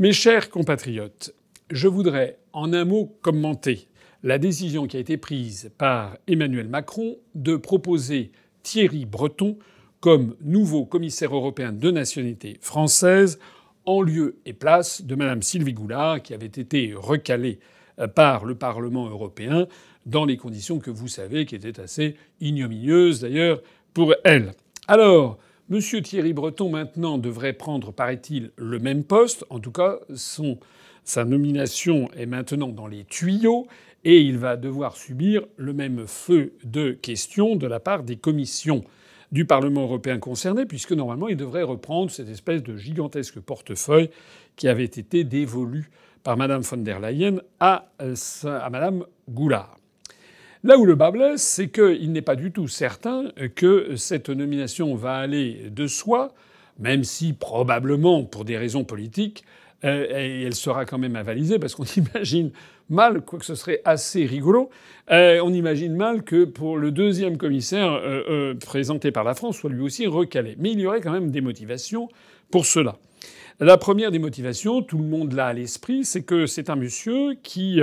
Mes chers compatriotes, je voudrais en un mot commenter la décision qui a été prise par Emmanuel Macron de proposer Thierry Breton comme nouveau commissaire européen de nationalité française en lieu et place de Madame Sylvie Goulard qui avait été recalée par le Parlement européen dans les conditions que vous savez qui étaient assez ignominieuses d'ailleurs pour elle. Alors, M. Thierry Breton maintenant devrait prendre, paraît-il, le même poste. En tout cas, sa nomination est maintenant dans les tuyaux et il va devoir subir le même feu de questions de la part des commissions du Parlement européen concerné, puisque normalement il devrait reprendre cette espèce de gigantesque portefeuille qui avait été dévolu par Mme von der Leyen à, euh, à Mme Goulard. Là où le bas blesse, c'est qu'il n'est pas du tout certain que cette nomination va aller de soi, même si probablement, pour des raisons politiques, euh, elle sera quand même avalisée, parce qu'on imagine mal, quoique ce serait assez rigolo, euh, on imagine mal que pour le deuxième commissaire euh, présenté par la France soit lui aussi recalé. Mais il y aurait quand même des motivations pour cela. La première des motivations, tout le monde l'a à l'esprit, c'est que c'est un monsieur qui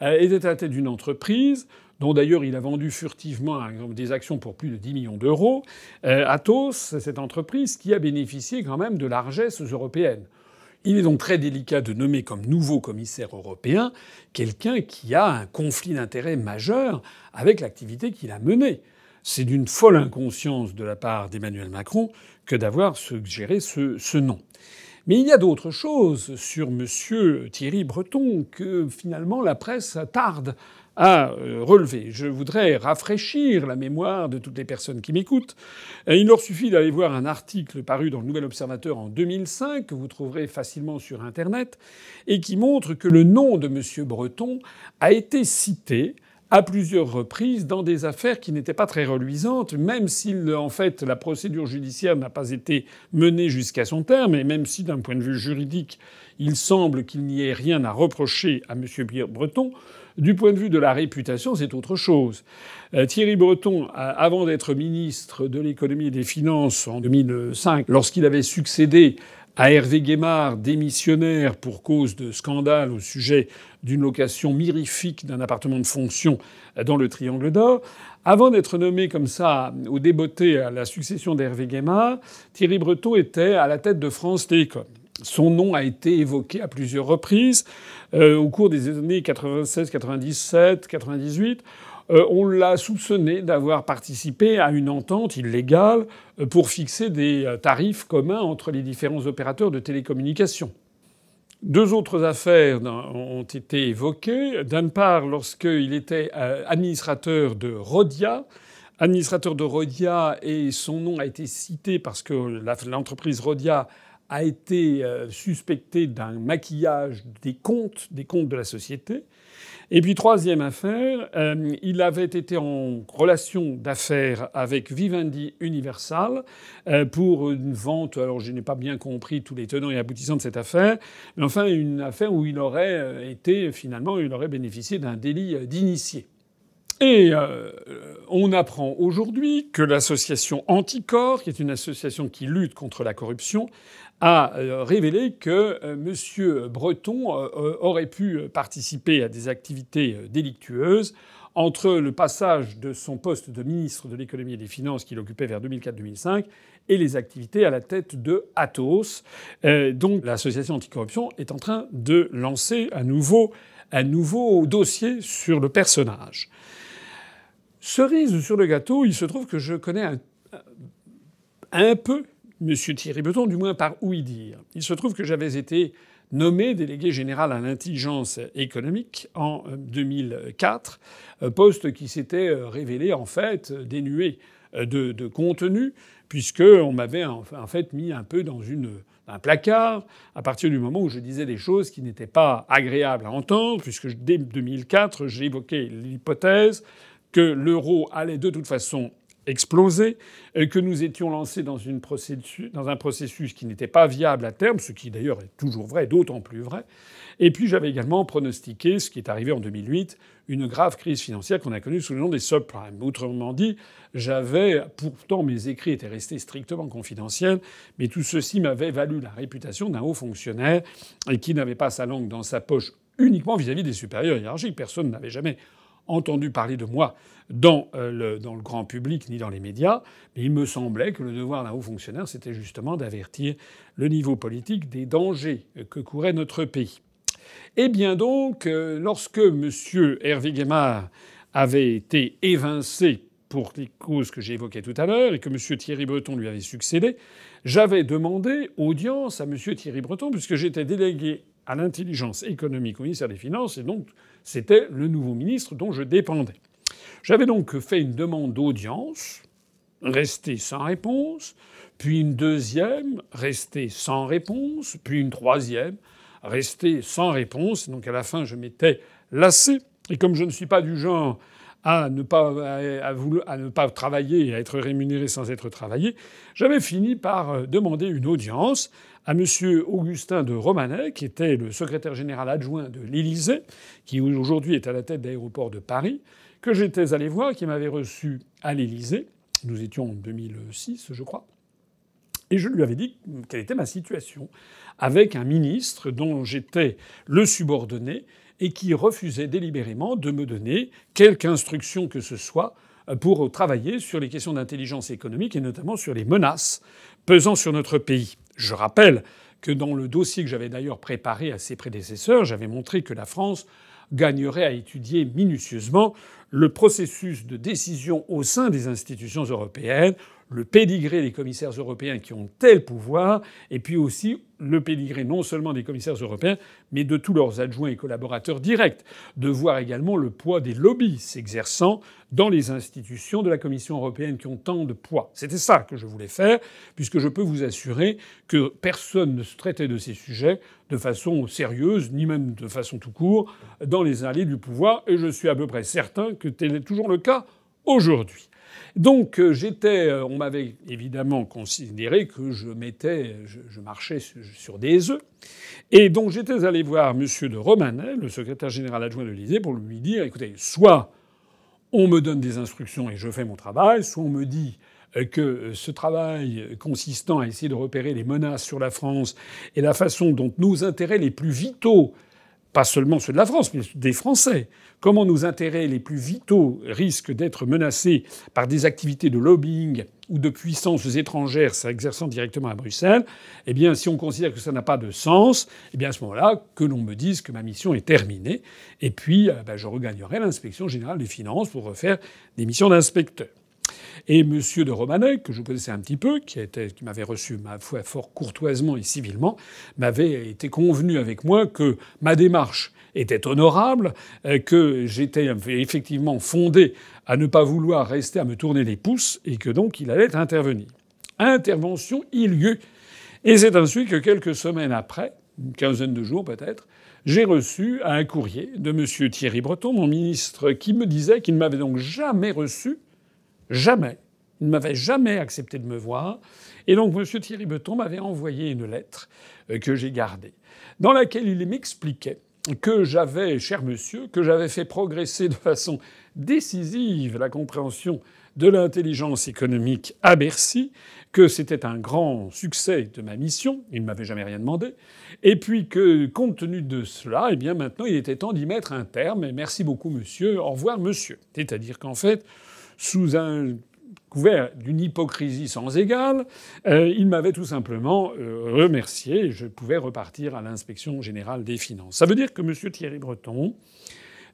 était à la tête d'une entreprise dont d'ailleurs il a vendu furtivement des actions pour plus de 10 millions d'euros, Athos, cette entreprise qui a bénéficié quand même de largesses européennes. Il est donc très délicat de nommer comme nouveau commissaire européen quelqu'un qui a un conflit d'intérêts majeur avec l'activité qu'il a menée. C'est d'une folle inconscience de la part d'Emmanuel Macron que d'avoir suggéré ce, ce nom. Mais il y a d'autres choses sur M. Thierry Breton que finalement la presse tarde à euh, relever. Je voudrais rafraîchir la mémoire de toutes les personnes qui m'écoutent. Il leur suffit d'aller voir un article paru dans le Nouvel Observateur en 2005, que vous trouverez facilement sur Internet, et qui montre que le nom de M. Breton a été cité à plusieurs reprises dans des affaires qui n'étaient pas très reluisantes, même si en fait la procédure judiciaire n'a pas été menée jusqu'à son terme, et même si d'un point de vue juridique il semble qu'il n'y ait rien à reprocher à M. Breton, du point de vue de la réputation, c'est autre chose. Euh, Thierry Breton, avant d'être ministre de l'économie et des finances en 2005, lorsqu'il avait succédé à Hervé Guémard, démissionnaire pour cause de scandale au sujet d'une location mirifique d'un appartement de fonction dans le Triangle d'Or. Avant d'être nommé comme ça au débeauté à la succession d'Hervé Guémard, Thierry Breton était à la tête de France Télécom. Son nom a été évoqué à plusieurs reprises euh, au cours des années 96, 97, 98. on l'a soupçonné d'avoir participé à une entente illégale euh, pour fixer des euh, tarifs communs entre les différents opérateurs de télécommunications. Deux autres affaires ont été évoquées. D'une part, lorsqu'il était administrateur de Rodia, administrateur de Rodia, et son nom a été cité parce que l'entreprise Rodia a été euh, suspecté d'un maquillage des comptes, des comptes de la société. Et puis troisième affaire, euh, il avait été en relation d'affaires avec Vivendi Universal euh, pour une vente. Alors je n'ai pas bien compris tous les tenants et aboutissants de cette affaire, mais enfin une affaire où il aurait été finalement, il aurait bénéficié d'un délit d'initié. Et on apprend aujourd'hui que l'association Anticor, qui est une association qui lutte contre la corruption, a euh, révélé que euh, M. Breton euh, aurait pu participer à des activités délictueuses entre le passage de son poste de ministre de l'économie et des finances qu'il occupait vers 2004-2005 et les activités à la tête de Athos. donc l'association anticorruption est en train de lancer un nouveau, un nouveau dossier sur le personnage. Cerise sur le gâteau, il se trouve que je connais un, un peu M. Thierry Breton, du moins par y dire. Il se trouve que j'avais été nommé délégué général à l'intelligence économique en 2004, euh, poste qui s'était euh, révélé en fait dénué euh, de, contenu, puisqu'on m'avait en fait mis un peu dans un placard à partir du moment où je disais des choses qui n'étaient pas agréables à entendre, puisque dès 2004, j'évoquais l'hypothèse que l'euro allait de toute façon explosé, que nous étions lancés dans, une dans un processus qui n'était pas viable à terme, ce qui d'ailleurs est toujours vrai, d'autant plus vrai. Et puis j'avais également pronostiqué, ce qui est arrivé en 2008, une grave crise financière qu'on a connue sous le nom des subprimes. Autrement dit, j'avais, pourtant mes écrits étaient restés strictement confidentiels, mais tout ceci m'avait valu la réputation d'un haut fonctionnaire et qui n'avait pas sa langue dans sa poche uniquement vis-à-vis des supérieurs hiérarchiques. Personne n'avait jamais entendu parler de moi dans, euh, le, dans le grand public ni dans les médias, mais il me semblait que le devoir d'un haut fonctionnaire, c'était justement d'avertir le niveau politique des dangers que courait notre pays. Eh bien donc, euh, lorsque M. Hervé Guémard avait été évincé pour les causes que j'ai évoquées tout à l'heure et que M. Thierry Breton lui avait succédé, j'avais demandé audience à M. Thierry Breton puisque j'étais délégué à l'intelligence économique au ministère des Finances et donc c'était le nouveau ministre dont je dépendais. J'avais donc fait une demande d'audience, restée sans réponse, puis une deuxième, restée sans réponse, puis une troisième, restée sans réponse. Donc à la fin, je m'étais lassé. Et comme je ne suis pas du genre à ne pas, à, ne pas travailler et à être rémunéré sans être travaillé, j'avais fini par demander une audience à M. Augustin de Romanet, qui était le secrétaire général adjoint de l'Élysée, qui aujourd'hui est à la tête d'aéroport de Paris, que j'étais allé voir, qui m'avait reçu à l'Élysée. Nous étions en 2006, je crois. Et je lui avais dit quelle était ma situation avec un ministre dont j'étais le subordonné et qui refusait délibérément de me donner quelque instruction que ce soit pour travailler sur les questions d'intelligence économique et notamment sur les menaces pesant sur notre pays. Je rappelle que dans le dossier que j'avais d'ailleurs préparé à ses prédécesseurs, j'avais montré que la France gagnerait à étudier minutieusement le processus de décision au sein des institutions européennes, le pédigré des commissaires européens qui ont tel pouvoir, et puis aussi le pédigré non seulement des commissaires européens, mais de tous leurs adjoints et collaborateurs directs, de voir également le poids des lobbies s'exerçant dans les institutions de la Commission européenne qui ont tant de poids. C'était ça que je voulais faire, puisque je peux vous assurer que personne ne se traitait de ces sujets de façon sérieuse, ni même de façon tout court, dans les allées du pouvoir, et je suis à peu près certain que tel est toujours le cas aujourd'hui. Donc euh, j'étais, euh, on m'avait évidemment considéré que je mettais, je, marchais sur des œufs, et donc j'étais allé voir M. de Romanet, le secrétaire général adjoint de l'Élysée, pour lui dire écoutez, soit on me donne des instructions et je fais mon travail, soit on me dit euh, que ce travail consistant à essayer de repérer les menaces sur la France et la façon dont nos intérêts les plus vitaux pas seulement ceux de la France, mais des Français. Comment nos intérêts les plus vitaux risquent d'être menacés par des activités de lobbying ou de puissances étrangères s'exerçant directement à Bruxelles? Eh bien, si on considère que ça n'a pas de sens, eh bien à ce moment-là, que l'on me dise que ma mission est terminée, et puis euh, ben, je regagnerai l'inspection générale des finances pour refaire des missions d'inspecteur. Et M. de Romanet, que je connaissais un petit peu, qui, qui m'avait reçu ma foi fort courtoisement et civilement, m'avait été convenu avec moi que ma démarche était honorable, euh, que j'étais effectivement fondé à ne pas vouloir rester à me tourner les pouces et que donc il allait intervenir. Intervention, il y eut. Et c'est ainsi que quelques semaines après, une quinzaine de jours peut-être, j'ai reçu un courrier de M. Thierry Breton, mon ministre, qui me disait qu'il ne m'avait donc jamais reçu Jamais. Il ne m'avait jamais accepté de me voir. Et donc M. Thierry Beton m'avait envoyé une lettre euh, que j'ai gardée, dans laquelle il m'expliquait que j'avais, cher monsieur, que j'avais fait progresser de façon décisive la compréhension de l'intelligence économique à Bercy, que c'était un grand succès de ma mission, il ne m'avait jamais rien demandé, et puis que, compte tenu de cela, eh bien maintenant il était temps d'y mettre un terme, et merci beaucoup monsieur, au revoir monsieur. C'est-à-dire qu'en fait, sous un couvert d'une hypocrisie sans égale, euh, il m'avait tout simplement euh, remercié et je pouvais repartir à l'inspection générale des finances. Ça veut dire que M. Thierry Breton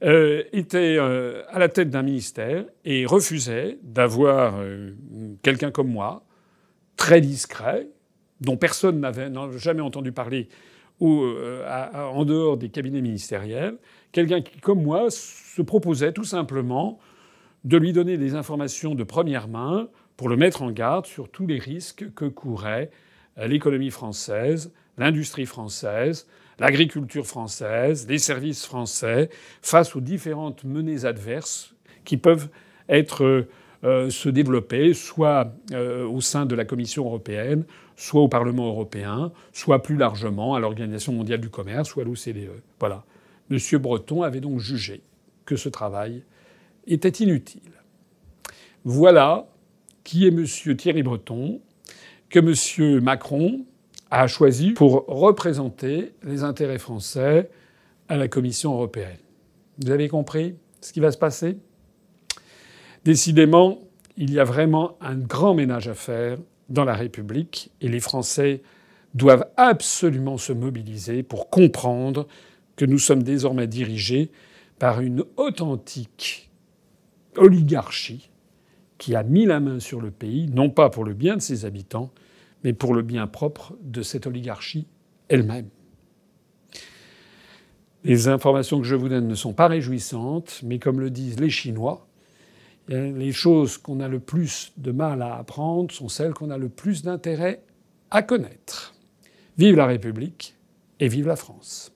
euh, était à la tête d'un ministère et refusait d'avoir quelqu'un comme moi, très discret, dont personne n'avait jamais entendu parler en dehors des cabinets ministériels, quelqu'un qui, comme moi, se proposait tout simplement de lui donner des informations de première main pour le mettre en garde sur tous les risques que courait l'économie française, l'industrie française, l'agriculture française, les services français face aux différentes menées adverses qui peuvent être euh, se développer, soit euh, au sein de la Commission européenne, soit au Parlement européen, soit plus largement à l'Organisation mondiale du commerce ou à l'OCDE. Voilà. M. Breton avait donc jugé que ce travail était inutile. Voilà qui est M. Thierry Breton, que M. Macron a choisi pour représenter les intérêts français à la Commission européenne. Vous avez compris ce qui va se passer? Décidément, il y a vraiment un grand ménage à faire dans la République et les Français doivent absolument se mobiliser pour comprendre que nous sommes désormais dirigés par une authentique oligarchie qui a mis la main sur le pays, non pas pour le bien de ses habitants, mais pour le bien propre de cette oligarchie elle-même. Les informations que je vous donne ne sont pas réjouissantes, mais comme le disent les Chinois, les choses qu'on a le plus de mal à apprendre sont celles qu'on a le plus d'intérêt à connaître. Vive la République et vive la France.